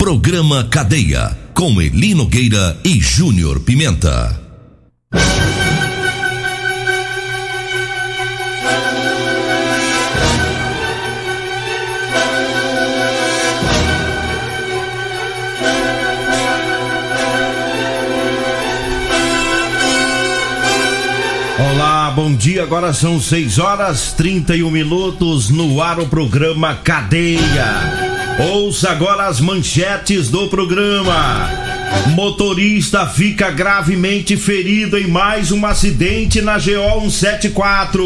Programa Cadeia. Com Elino Gueira e Júnior Pimenta. Olá, bom dia. Agora são 6 horas 31 minutos no ar o programa Cadeia. Ouça agora as manchetes do programa. Motorista fica gravemente ferido em mais um acidente na GO 174.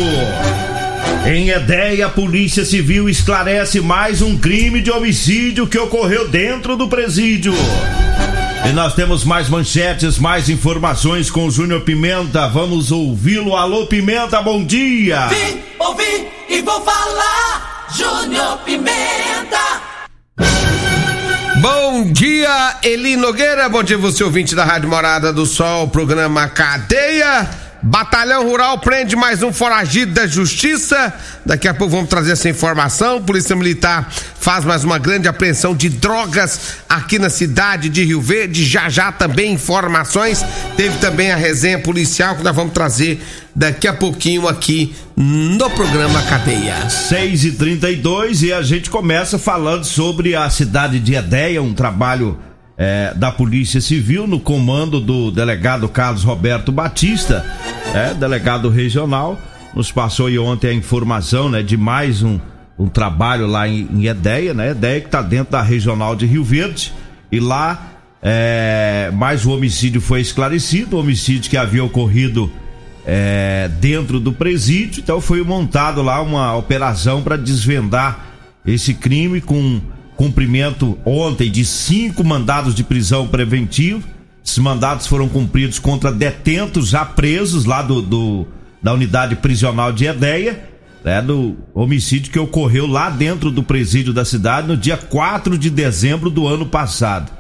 Em Edéia, a Polícia Civil esclarece mais um crime de homicídio que ocorreu dentro do presídio. E nós temos mais manchetes, mais informações com o Júnior Pimenta. Vamos ouvi-lo. Alô, Pimenta, bom dia! Vim, ouvi e vou falar. Júnior Pimenta. Bom dia, Eli Nogueira. Bom dia, você ouvinte da Rádio Morada do Sol, programa Cadeia. Batalhão Rural prende mais um foragido da Justiça. Daqui a pouco vamos trazer essa informação. Polícia Militar faz mais uma grande apreensão de drogas aqui na cidade de Rio Verde. Já já também informações. Teve também a resenha policial que nós vamos trazer daqui a pouquinho aqui no programa Cadeia. 6 e 32 e a gente começa falando sobre a cidade de Edéia, um trabalho é, da Polícia Civil no comando do delegado Carlos Roberto Batista, é, delegado regional. Nos passou ontem a informação né, de mais um, um trabalho lá em, em Edéia, né? Edéia que está dentro da regional de Rio Verde. E lá é, mais um homicídio foi esclarecido, um homicídio que havia ocorrido é, dentro do presídio. Então foi montado lá uma operação para desvendar esse crime com cumprimento ontem de cinco mandados de prisão preventivo. Esses mandados foram cumpridos contra detentos já presos lá do, do da unidade prisional de Edéia, né, do homicídio que ocorreu lá dentro do presídio da cidade no dia 4 de dezembro do ano passado.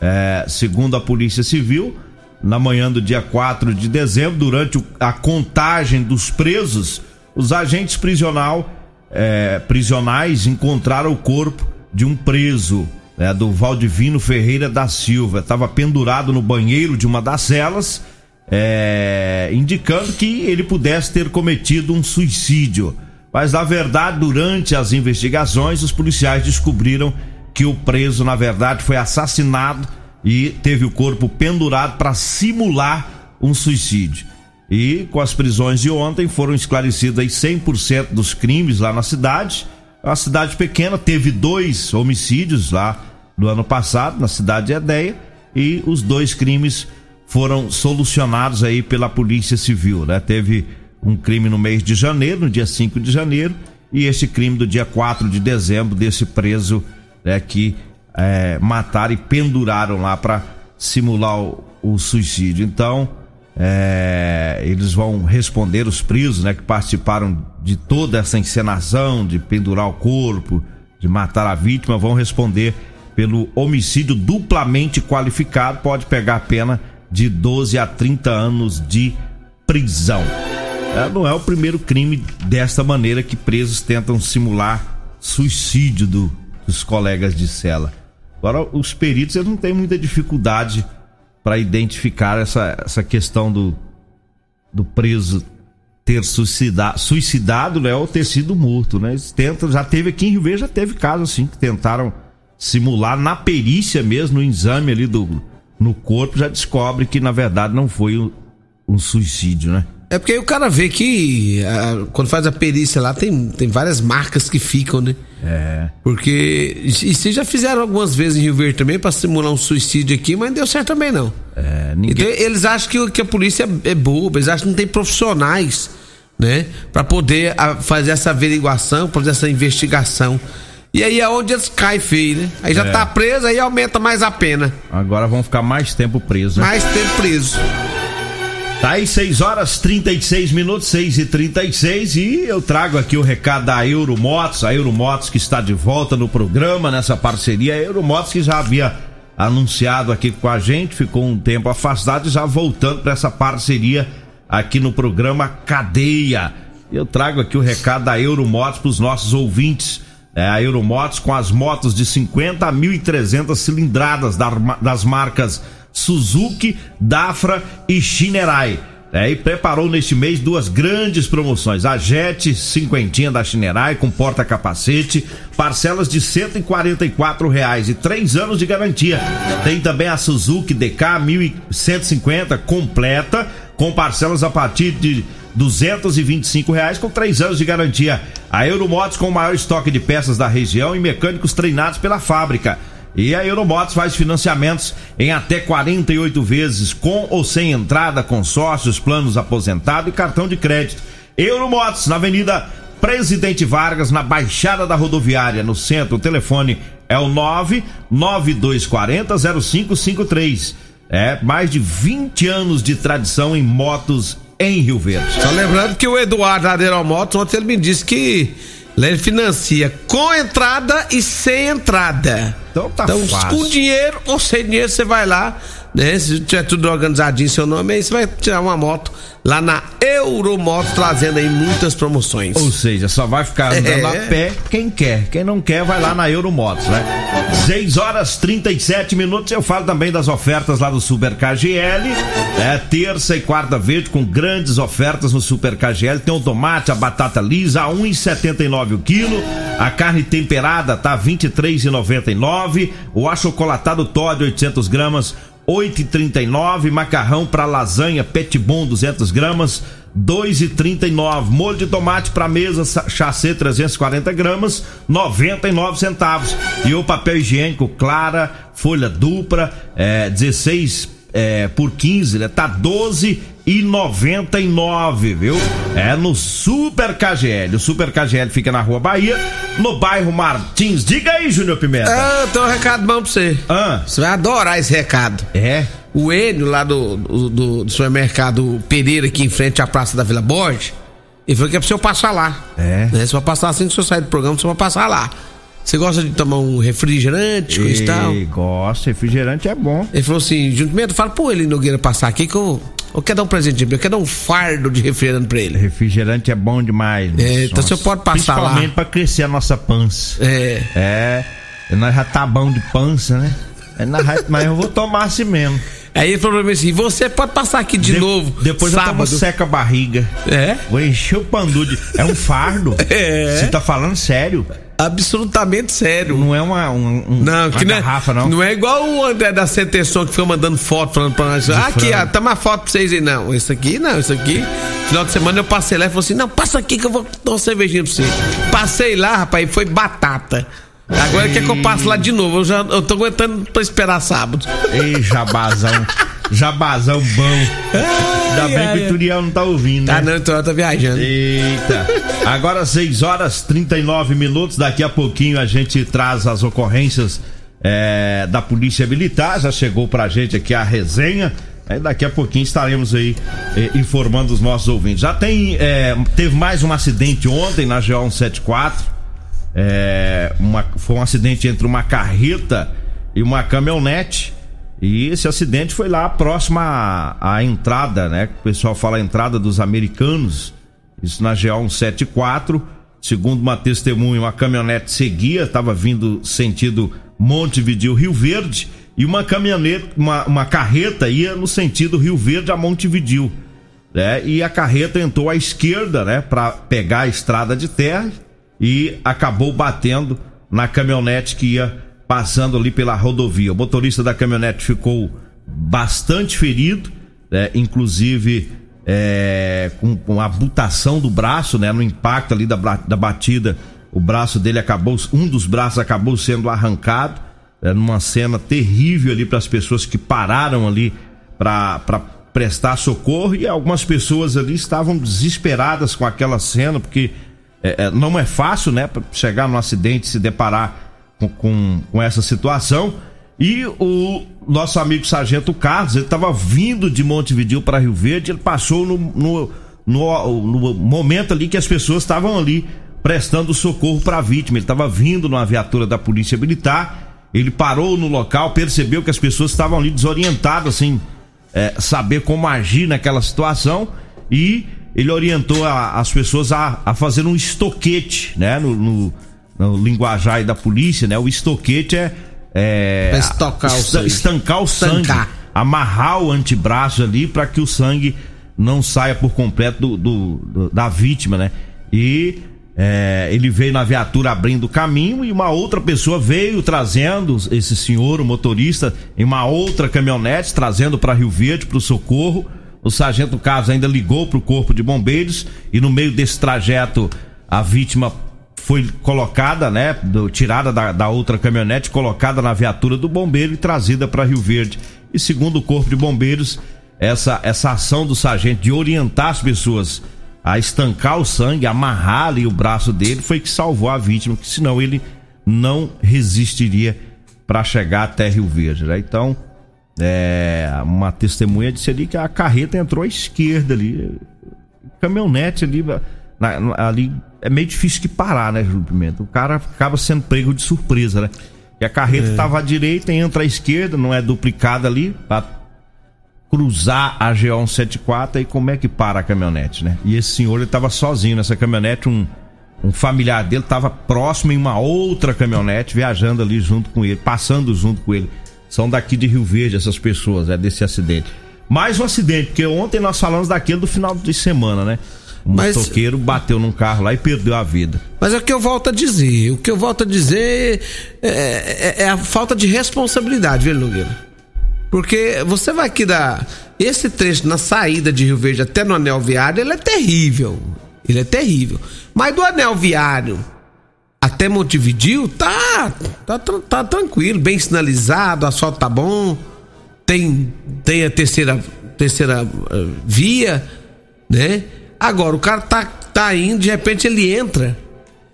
É, segundo a Polícia Civil, na manhã do dia 4 de dezembro, durante a contagem dos presos, os agentes prisional, é, prisionais encontraram o corpo de um preso, né, do Valdivino Ferreira da Silva. Estava pendurado no banheiro de uma das celas, é, indicando que ele pudesse ter cometido um suicídio. Mas na verdade, durante as investigações, os policiais descobriram que o preso, na verdade, foi assassinado e teve o corpo pendurado para simular um suicídio. E com as prisões de ontem foram esclarecidos aí 100% dos crimes lá na cidade. Uma cidade pequena, teve dois homicídios lá no ano passado, na cidade de Edéia, e os dois crimes foram solucionados aí pela Polícia Civil, né? Teve um crime no mês de janeiro, no dia 5 de janeiro, e esse crime do dia 4 de dezembro desse preso né, que é, mataram e penduraram lá para simular o, o, suicídio. Então, é, eles vão responder os presos, né, que participaram de toda essa encenação de pendurar o corpo, de matar a vítima, vão responder pelo homicídio duplamente qualificado, pode pegar a pena de 12 a 30 anos de prisão. É, não é o primeiro crime desta maneira que presos tentam simular suicídio do, dos colegas de cela. Agora, os peritos eles não têm muita dificuldade para identificar essa, essa questão do, do preso ter suicidado, suicidado né, ou ter sido morto. Né? Eles tentam, já teve aqui em Rio Verde, já teve casos assim que tentaram simular na perícia mesmo, no exame ali do, no corpo, já descobre que na verdade não foi um, um suicídio, né? É porque aí o cara vê que a, quando faz a perícia lá tem, tem várias marcas que ficam, né? É. Porque. E vocês já fizeram algumas vezes em Rio Verde também pra simular um suicídio aqui, mas não deu certo também não. É, ninguém... Então eles acham que, que a polícia é boba, eles acham que não tem profissionais, né? Pra poder fazer essa averiguação, fazer essa investigação. E aí é onde eles caem feio, né? Aí já É. tá preso, aí aumenta mais a pena. Agora vão ficar mais tempo presos. né? Mais tempo preso. Tá aí 6 horas 36 minutos, 6 e 36 e eu trago aqui o recado da Euromotos, a Euromotos que está de volta no programa, nessa parceria. A Euromotos que já havia anunciado aqui com a gente, ficou um tempo afastado e já voltando para essa parceria aqui no programa Cadeia. Eu trago aqui o recado da Euromotos para os nossos ouvintes. É, a Euromotos com as motos de 50 a 1.300 cilindradas da- das marcas Suzuki, Dafra e Shinerai. É, e preparou neste mês duas grandes promoções. A Jet cinquentinha da Shinerai com porta-capacete, parcelas de 144 reais e três anos de garantia. Tem também a Suzuki DK 1150 completa com parcelas a partir de 225 reais com três anos de garantia. A Euromotos com o maior estoque de peças da região e mecânicos treinados pela fábrica. E a Euromotos faz financiamentos em até 48 vezes, com ou sem entrada, consórcios, planos aposentado e cartão de crédito. Euromotos, na Avenida Presidente Vargas, na Baixada da Rodoviária, no centro. O telefone é o 99240 0553. É, mais de 20 anos de tradição em motos em Rio Verde. Só lembrando que o Eduardo Aderal Motos, ontem ele me disse que ele financia com entrada e sem entrada. Então tá então, fácil. com dinheiro ou sem dinheiro, você vai lá, né? Se tiver tudo organizadinho seu nome, aí você vai tirar uma moto lá na Euromoto, trazendo aí muitas promoções. Ou seja, só vai ficar andando É. a pé quem quer. Quem não quer, vai lá na Euromotos, né? 6 horas 37 minutos. Eu falo também das ofertas lá do Super KGL. É terça e quarta verde com grandes ofertas no Super KGL. Tem o tomate, a batata lisa a 1,79 o quilo. A carne temperada tá 23,99. O achocolatado Todd 800 gramas 8,39. Macarrão para lasanha Pet Bom 200 gramas 2,39. Molho de tomate para mesa sa- chacê 340 gramas 99 centavos. E o papel higiênico Clara folha dupla é, 16 é, por 15, né? Tá 12 e 99, viu? É no Super KGL. O Super KGL fica na Rua Bahia, no bairro Martins. Diga aí, Júnior Pimenta. Ah, tenho um recado bom pra você. Ah, Você vai adorar esse recado. é? O Enio, lá do, do, do- do supermercado Pereira, aqui em frente à Praça da Vila Borges, ele falou que é pro senhor passar lá. É. Né? Você vai passar assim que o senhor sair do programa, você vai passar lá. Você gosta de tomar um refrigerante, coisa e tal? Gosto, refrigerante é bom. Ele falou assim, junto mesmo, fala pro ele Nogueira passar aqui que eu, eu quero dar um presente eu quero dar um fardo de refrigerante pra ele. Refrigerante é bom demais. É, então você pode passar lá. Principalmente pra crescer a nossa pança. É. É, nós já tá bom de pança, né? Mas eu vou tomar assim mesmo. Aí ele falou pra mim assim, você pode passar aqui de, novo. Depois eu tomo sábado. seca a barriga. É? Vou encher o pandu de. É um fardo? É. Você tá falando sério? Absolutamente sério. Não é uma, um, um- Não, uma não, garrafa, não. não é igual o André da Sentenção que foi mandando foto falando pra nós. Ah, aqui, ó, tá uma foto pra vocês aí. Não, isso aqui não, isso aqui. Final de semana eu passei lá e falei assim: não, passa aqui que eu vou dar uma cervejinha pra você. Passei lá, rapaz, e foi batata. Agora quer que eu passe lá de novo. Eu já eu tô aguentando pra esperar sábado. Ei, jabazão. jabazão bom. Ainda Ai, bem ai, que o Turiel não tá ouvindo, Ah, né? não, então ela tá viajando. Eita! Agora 6 horas 39 minutos. Daqui a pouquinho a gente traz as ocorrências é, da Polícia Militar. Já chegou pra gente aqui a resenha. Aí daqui a pouquinho estaremos aí eh, informando os nossos ouvintes. Já tem. é, teve mais um acidente ontem na GO 174. É, uma, foi um acidente entre uma carreta e uma caminhonete. E esse acidente foi lá próximo à, à entrada, né? O pessoal fala entrada dos americanos. Isso na GO 174. Segundo uma testemunha, uma caminhonete seguia, estava vindo sentido Montevideo Rio Verde. E uma caminhonete, uma, uma carreta ia no sentido Rio Verde a Montevideo. Né? E a carreta entrou à esquerda, né? Para pegar a estrada de terra e acabou batendo na caminhonete que ia passando ali pela rodovia. O motorista da caminhonete ficou bastante ferido, né? inclusive é, com, com a butação do braço, né? No impacto ali da, da batida, o braço dele acabou, um dos braços acabou sendo arrancado, né? numa cena terrível ali para as pessoas que pararam ali para prestar socorro e algumas pessoas ali estavam desesperadas com aquela cena porque é, é, não é fácil, né? Chegar num acidente se deparar com, com, com essa situação. E o nosso amigo Sargento Carlos, ele estava vindo de Montevideo para Rio Verde, ele passou no, no, no, no momento ali que as pessoas estavam ali prestando socorro para a vítima. Ele estava vindo numa viatura da Polícia Militar, ele parou no local, percebeu que as pessoas estavam ali desorientadas, assim, é, saber como agir naquela situação e ele orientou a, as pessoas a, a fazer um estoquete, né? No, no, no linguajar da polícia, né? O estoquete é é, pra estocar o sangue. estancar o sangue, Estancar. amarrar o antebraço ali para que o sangue não saia por completo do, do, do da vítima, né? E é, ele veio na viatura abrindo o caminho e uma outra pessoa veio trazendo esse senhor, o motorista, em uma outra caminhonete, trazendo para Rio Verde para o socorro. O sargento Carlos ainda ligou para o corpo de bombeiros e no meio desse trajeto a vítima foi colocada, né, do, tirada da, da, outra caminhonete, colocada na viatura do bombeiro e trazida para Rio Verde. E segundo o Corpo de Bombeiros, essa, essa ação do sargento de orientar as pessoas a estancar o sangue, amarrar ali o braço dele, foi que salvou a vítima, que senão ele não resistiria para chegar até Rio Verde. Né? Então, é, uma testemunha disse ali que a carreta entrou à esquerda ali, caminhonete ali, na, ali é meio difícil de parar, né, Júlio Pimenta? O cara acaba sendo pego de surpresa, né? E a carreta estava é. à direita, entra à esquerda, não é duplicada ali, para cruzar a G174 e como é que para a caminhonete, né? E esse senhor ele estava sozinho nessa caminhonete, um, um familiar dele estava próximo em uma outra caminhonete, viajando ali junto com ele, passando junto com ele. São daqui de Rio Verde essas pessoas, é desse acidente. Mais um acidente, porque ontem nós falamos daquele do final de semana, né? Um mas, motoqueiro bateu num carro lá e perdeu a vida. Mas é o que eu volto a dizer. O que eu volto a dizer é, é, é a falta de responsabilidade, viu, Nogueira? Porque você vai aqui dar. Esse trecho na saída de Rio Verde até no anel viário, ele é terrível. Ele é terrível. Mas do anel viário até Montevidil, tá, tá, tá tranquilo, bem sinalizado, o asfalto tá bom. Tem, tem a terceira, terceira uh, via, né? Agora, o cara tá, tá indo, de repente ele entra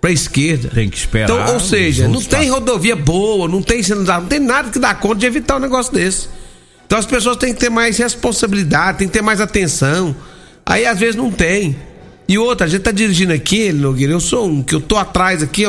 pra esquerda. Tem que esperar. Então, ou seja, não tem rodovia boa, não tem não tem nada que dá conta de evitar um negócio desse. Então as pessoas têm que ter mais responsabilidade, tem que ter mais atenção. Aí às vezes não tem. E outra, a gente tá dirigindo aqui, Nogueira, eu sou um, que eu tô atrás aqui,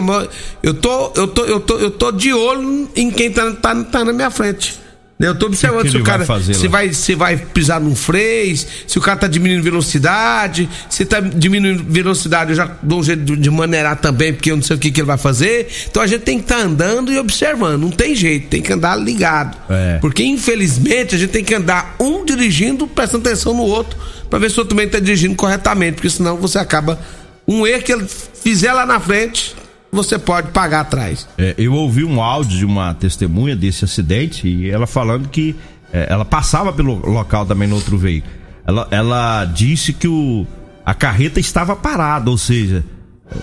eu tô, eu tô, eu tô, eu tô de olho em quem tá, tá, tá na minha frente. Eu tô observando que que se o cara vai fazer, se vai se vai pisar num freio, se o cara tá diminuindo velocidade, se tá diminuindo velocidade, eu já dou um jeito de, de maneirar também, porque eu não sei o que, que ele vai fazer. Então a gente tem que estar tá andando e observando, não tem jeito, tem que andar ligado. É. Porque infelizmente a gente tem que andar um dirigindo, prestando atenção no outro, para ver se o outro também tá dirigindo corretamente, porque senão você acaba um erro que ele fizer lá na frente, você pode pagar atrás. É, eu ouvi um áudio de uma testemunha desse acidente e ela falando que é, ela passava pelo local também no outro veículo. Ela, ela disse que o, a carreta estava parada, ou seja,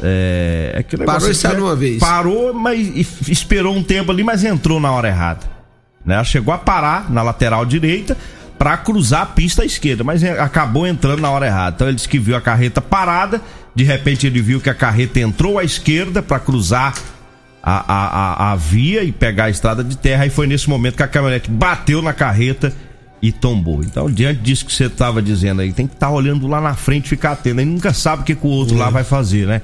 é, é parou e saiu uma vez. Parou, mas esperou um tempo ali, mas entrou na hora errada. Né? Ela chegou a parar na lateral direita para cruzar a pista à esquerda, mas acabou entrando na hora errada. Então ele disse que viu a carreta parada de repente ele viu que a carreta entrou à esquerda para cruzar a, a, a, a, via e pegar a estrada de terra. E foi nesse momento que a caminhonete bateu na carreta e tombou. Então, diante disso que você estava dizendo aí, tem que estar tá olhando lá na frente, ficar atento. Aí nunca sabe o que, que o outro lá vai fazer, né?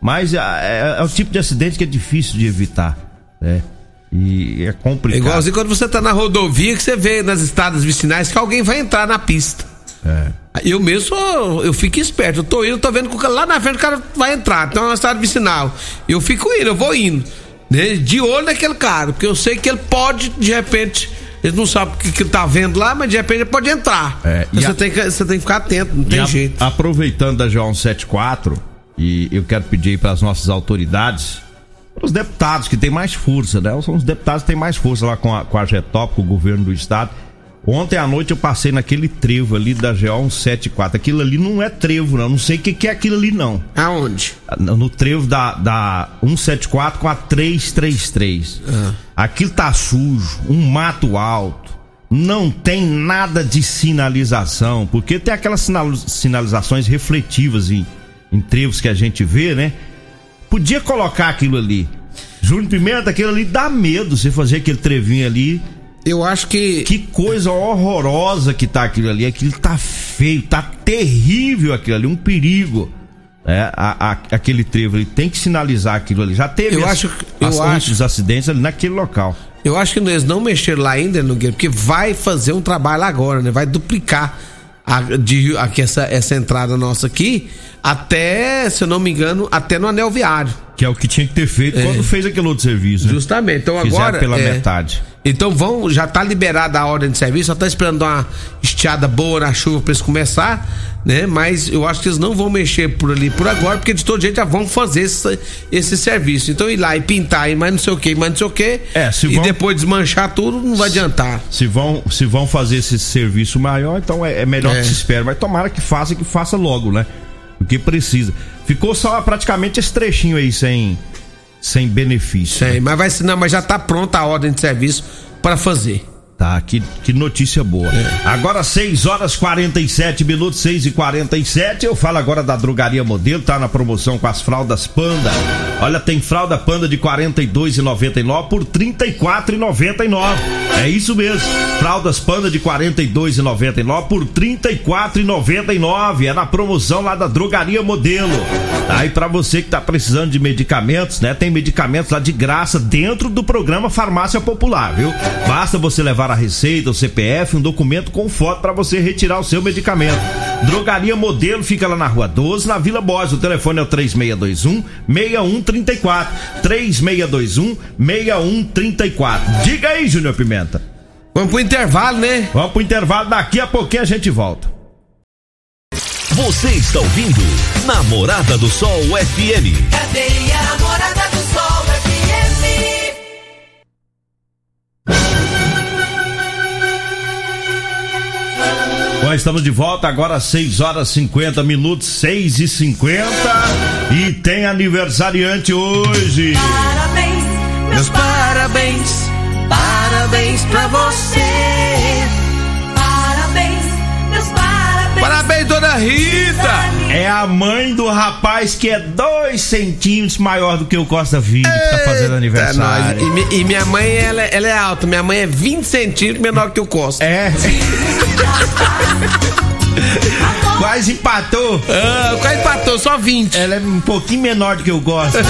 Mas é, é, é, o tipo de acidente que é difícil de evitar, né? E é complicado. É igualzinho quando você está na rodovia que você vê nas estradas vicinais que alguém vai entrar na pista. É. Eu mesmo sou, eu fico esperto. Eu tô indo, tô vendo que lá na frente o cara vai entrar. Então é uma estrada vicinal. Eu fico indo, eu vou indo. Né? De olho naquele cara, porque eu sei que ele pode, de repente. Ele não sabe o que, que ele tá vendo lá, mas de repente ele pode entrar. É, você, a... tem que, você tem que ficar atento, não tem a... jeito. Aproveitando da J174, e eu quero pedir para as nossas autoridades, os deputados que têm mais força, né? São os deputados que têm mais força lá com a, com a Getop, com o governo do estado Ontem à noite eu passei naquele trevo ali da GO 174. Aquilo ali não é trevo, não. Não sei o que, que é aquilo ali, não. Aonde? No trevo da, da 174 com a 333. Ah. Aquilo tá sujo, um mato alto. Não tem nada de sinalização, porque tem aquelas sinalizações refletivas em, em trevos que a gente vê, né? Podia colocar aquilo ali. Júnior Pimenta, aquilo ali dá medo você fazer aquele trevinho ali. Eu acho que. Que coisa horrorosa que tá aquilo ali. Aquilo tá feio, tá terrível aquilo ali, um perigo. É, a, a, aquele trevo ali tem que sinalizar aquilo ali. Já teve Eu acho- eu as- acho- os acidentes ali naquele local. Eu acho que eles não mexeram lá ainda, Nogueira, porque vai fazer um trabalho agora, né? Vai duplicar a, de, aqui essa, essa entrada nossa aqui até, se eu não me engano, até no anel viário. Que é o que tinha que ter feito É. quando fez aquele outro serviço. Né? Justamente. Então Fizeram agora. pela é, metade. Então vão, já tá liberada a ordem de serviço, só tá esperando uma estiada boa na chuva pra eles começar, né? Mas eu acho que eles não vão mexer por ali por agora, porque de todo jeito já vão fazer esse, esse serviço. Então ir lá e pintar e mais não sei o que, mais não sei o que. É, se e vão- depois desmanchar tudo, não vai adiantar. Se vão, se vão fazer esse serviço maior, então é, é melhor É. que se espere. Mas tomara que faça, que faça logo, né? Porque precisa. Ficou só praticamente esse trechinho aí sem, sem benefício. Sei, mas vai não, mas já tá pronta a ordem de serviço para fazer. Tá, que, que notícia boa. Agora 6 horas 47 minutos, 6 e 47 Eu falo agora da drogaria modelo, tá na promoção com as fraldas Panda. Olha, tem fralda Panda de R$ 42,99 por R$ 34,99. É isso mesmo. Fraldas Panda de R$ 42,99 por R$ 34,99. É na promoção lá da drogaria modelo. Aí pra você que tá precisando de medicamentos, né? Tem medicamentos lá de graça dentro do programa Farmácia Popular, viu? Basta você levar a receita, o CPF, um documento com foto pra você retirar o seu medicamento. Drogaria Modelo fica lá na Rua 12, na Vila Borges. O telefone é o 3621 6134. 3621 6134. Diga aí, Júnior Pimenta. Vamos pro intervalo, né? Vamos pro intervalo, daqui a pouquinho a gente volta. Você está ouvindo Namorada do Sol FM. Cadeia Namorada do Sol FM. Bom, estamos de volta agora às 6 horas 50 minutos, 6 e 50 E tem aniversariante hoje. Parabéns, meus parabéns, parabéns pra você. Parabéns, meus parabéns. Parabéns, dona Rita! É a mãe do rapaz que é dois centímetros maior do que o Costa Filho, que tá fazendo aniversário. E, mi- e minha mãe, ela, ela é alta. Minha mãe é 20 centímetros menor que o Costa. É, quase empatou. Ah, quase empatou, só 20. Ela é um pouquinho menor do que o Costa.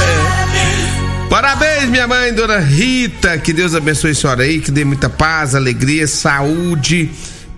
Parabéns, minha mãe, dona Rita. Que Deus abençoe a senhora aí, que dê muita paz, alegria, saúde.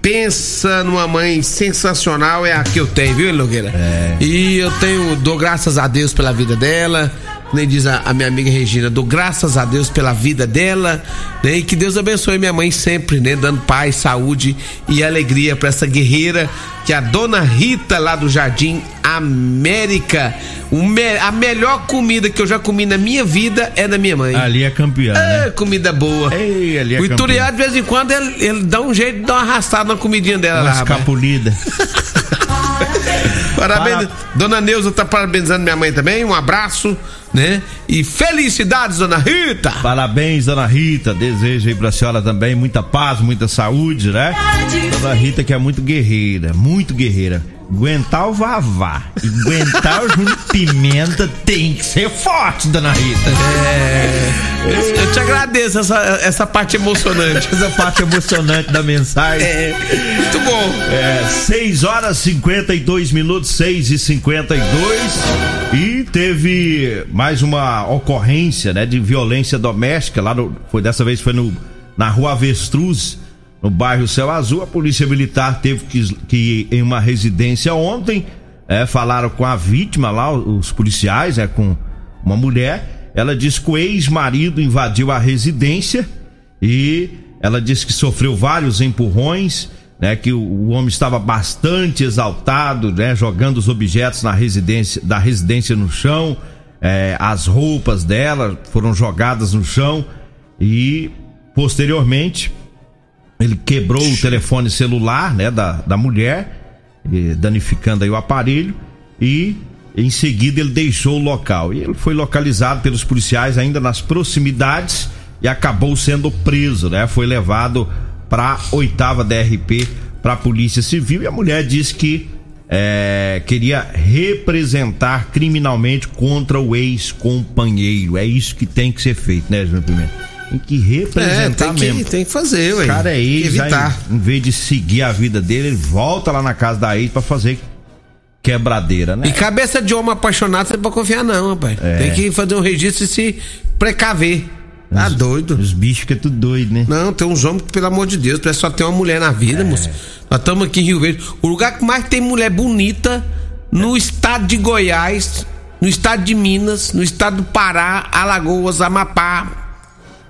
Pensa numa mãe sensacional, é a que eu tenho, viu, Nogueira? É. E eu tenho, dou graças a Deus pela vida dela. Nem diz a, a minha amiga Regina, dou graças a Deus pela vida dela, né? E que Deus abençoe minha mãe sempre, né? Dando paz, saúde e alegria pra essa guerreira que é a dona Rita lá do Jardim América. Me- a melhor comida que eu já comi na minha vida é da minha mãe. Ali é campeã, É, né? comida boa. Ei, ali é o. Ituriá, de vez em quando, ele, ele dá um jeito de dar uma arrastada na comidinha dela Uma lá, escapulida. Parabéns, dona Neuza tá parabenizando minha mãe também. Um abraço, né? E felicidades, dona Rita! Parabéns, dona Rita. Desejo aí pra senhora também muita paz, muita saúde, né? Dona Rita que é muito guerreira, muito guerreira. Aguentar o Vavá e aguentar o Júnior Pimenta tem que ser forte, dona Rita. Eu, eu te agradeço essa, essa parte emocionante. Essa parte emocionante da mensagem. É, muito bom. É, 6 horas 52 minutos, 6 e 52 E teve mais uma ocorrência, né, de violência doméstica lá no, foi dessa vez foi no na Rua Avestruz, no bairro Céu Azul. A Polícia Militar teve que, que ir em uma residência ontem, é, falaram com a vítima lá, os policiais, é, com uma mulher. Ela disse que o ex-marido invadiu a residência e ela disse que sofreu vários empurrões, né? Que o, o homem estava bastante exaltado, né? Jogando os objetos na residência, da residência no chão, é, as roupas dela foram jogadas no chão e posteriormente ele quebrou o telefone celular, né? Da, da mulher, danificando aí o aparelho e em seguida ele deixou o local e ele foi localizado pelos policiais ainda nas proximidades e acabou sendo preso, né? Foi levado para oitava DRP para a Polícia Civil e a mulher disse que é, queria representar criminalmente contra o ex-companheiro. É isso que tem que ser feito, né, Júnior Pimenta? Tem que representar é, tem mesmo. Que, tem que fazer, ué. O cara é ex, evitar. Aí, em vez de seguir a vida dele, ele volta lá na casa da ex pra fazer quebradeira, né? E cabeça de homem apaixonado você não pode confiar, não, rapaz. É. Tem que fazer um registro e se precaver. Tá os, doido. Os bichos ficam tudo doido, né? Não, tem uns homens que, pelo amor de Deus, parece só ter uma mulher na vida, é. moço. Nós estamos aqui em Rio Verde. O lugar que mais tem mulher bonita no estado de Goiás, no estado de Minas, no estado do Pará, Alagoas, Amapá,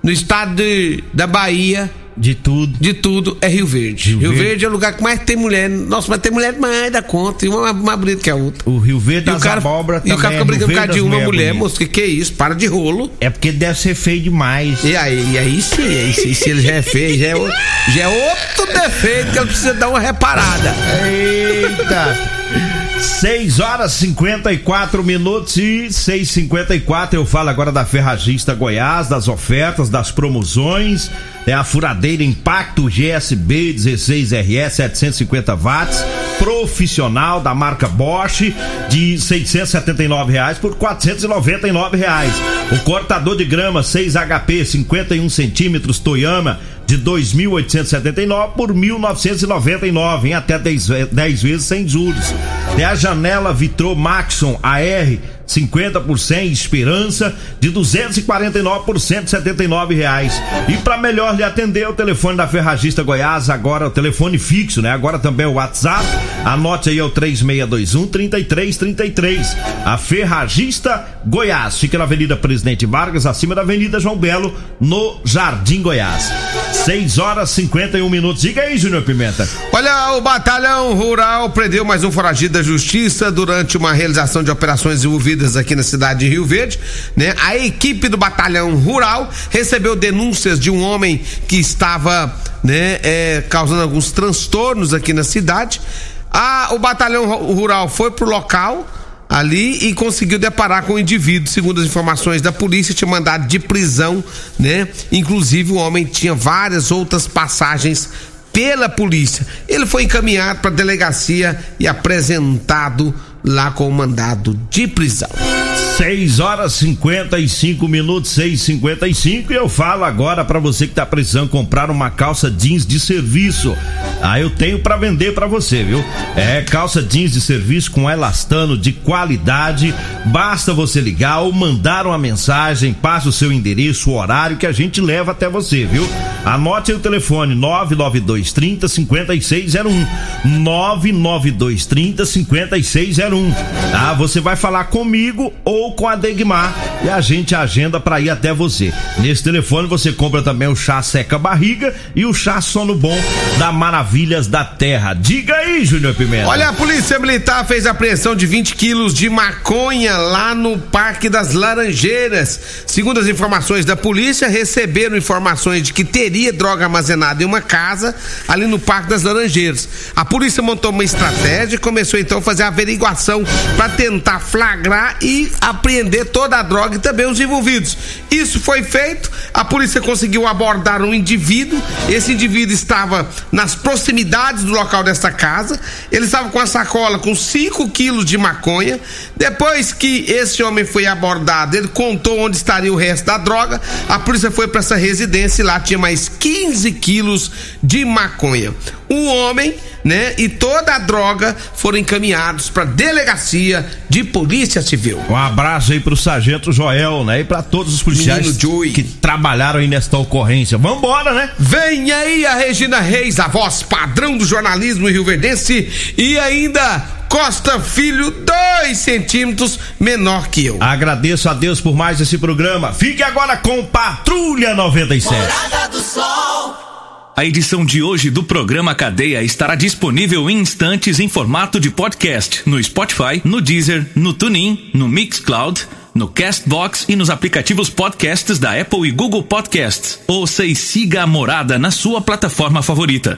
no estado de, da Bahia. De tudo. De tudo é Rio Verde. Rio, Rio Verde. Verde. é o lugar que mais tem mulher. Nossa, mas tem mulher mais da conta. E uma mais bonita que a outra. O Rio Verde das o cara, abóbora E o cara é fica brigando por causa de uma mulher, moço. Que que é isso? Para de rolo. É porque deve ser feio demais. E aí, e aí sim, aí, se, se ele já é feio, já é, outro, já é outro defeito que ele precisa dar uma reparada. Eita! 6 horas 54 minutos e 6:54 eu falo agora da Ferragista Goiás, das ofertas, das promoções. É a furadeira Impacto GSB 16RS 750 watts, profissional da marca Bosch, de 679 reais por 499 reais. O cortador de grama 6 HP 51 centímetros Toyama de 2.879 por 1.999 em até 10, 10 vezes sem juros. É a janela Vitrô Maxon AR 50 por 100 Esperança de 249 por 179 reais. E para melhor lhe atender o telefone da Ferragista Goiás, agora o telefone fixo, né? Agora também o WhatsApp. Anote aí é o 3621 3333. A Ferragista Goiás fica na Avenida Presidente Vargas, acima da Avenida João Belo, no Jardim Goiás. 6 horas 51 minutos. Diga aí, Júnior Pimenta. Olha, o Batalhão Rural prendeu mais um foragido da Justiça durante uma realização de operações envolvidas aqui na cidade de Rio Verde, né? A equipe do Batalhão Rural recebeu denúncias de um homem que estava, né, é, causando alguns transtornos aqui na cidade. Ah, o Batalhão Rural foi pro local, ali e conseguiu deparar com o indivíduo, segundo as informações da polícia, tinha mandado de prisão, né? Inclusive o homem tinha várias outras passagens pela polícia. Ele foi encaminhado para delegacia e apresentado lá com o mandado de prisão. 6 horas 55 minutos, 6 55 e eu falo agora para você que tá precisando comprar uma calça jeans de serviço. Ah, eu tenho para vender para você, viu? É calça jeans de serviço com elastano de qualidade. Basta você ligar ou mandar uma mensagem, passa o seu endereço, o horário que a gente leva até você, viu? Anote o telefone 99230 5601. 99230 5601. Ah, você vai falar comigo ou com a Degmar e a gente agenda para ir até você. Nesse telefone você compra também o chá seca barriga e o chá sono bom da Maravilhas da Terra. Diga aí, Júnior Pimenta. Olha, a Polícia Militar fez a apreensão de 20 quilos de maconha lá no Parque das Laranjeiras. Segundo as informações da polícia, receberam informações de que teria droga armazenada em uma casa ali no Parque das Laranjeiras. A polícia montou uma estratégia e começou então a fazer a averiguação para tentar flagrar e apreender toda a droga e também os envolvidos. Isso foi feito, a polícia conseguiu abordar um indivíduo. Esse indivíduo estava nas proximidades do local dessa casa. Ele estava com a sacola com 5 quilos de maconha. Depois que esse homem foi abordado, ele contou onde estaria o resto da droga. A polícia foi para essa residência e lá tinha mais 15 quilos de maconha. O homem, né, e toda a droga foram encaminhados para delegacia de polícia civil. Um abraço aí pro sargento Joel, né, e para todos os policiais que trabalharam aí nesta ocorrência. Vambora, né? Vem aí a Regina Reis, a voz padrão do jornalismo rio-verdense e ainda Costa Filho, dois centímetros menor que eu. Agradeço a Deus por mais esse programa. Fique agora com Patrulha 97. Morada do Sol. A edição de hoje do programa Cadeia estará disponível em instantes em formato de podcast no Spotify, no Deezer, no TuneIn, no Mixcloud, no Castbox e nos aplicativos podcasts da Apple e Google Podcasts. Ouça e siga a Morada na sua plataforma favorita.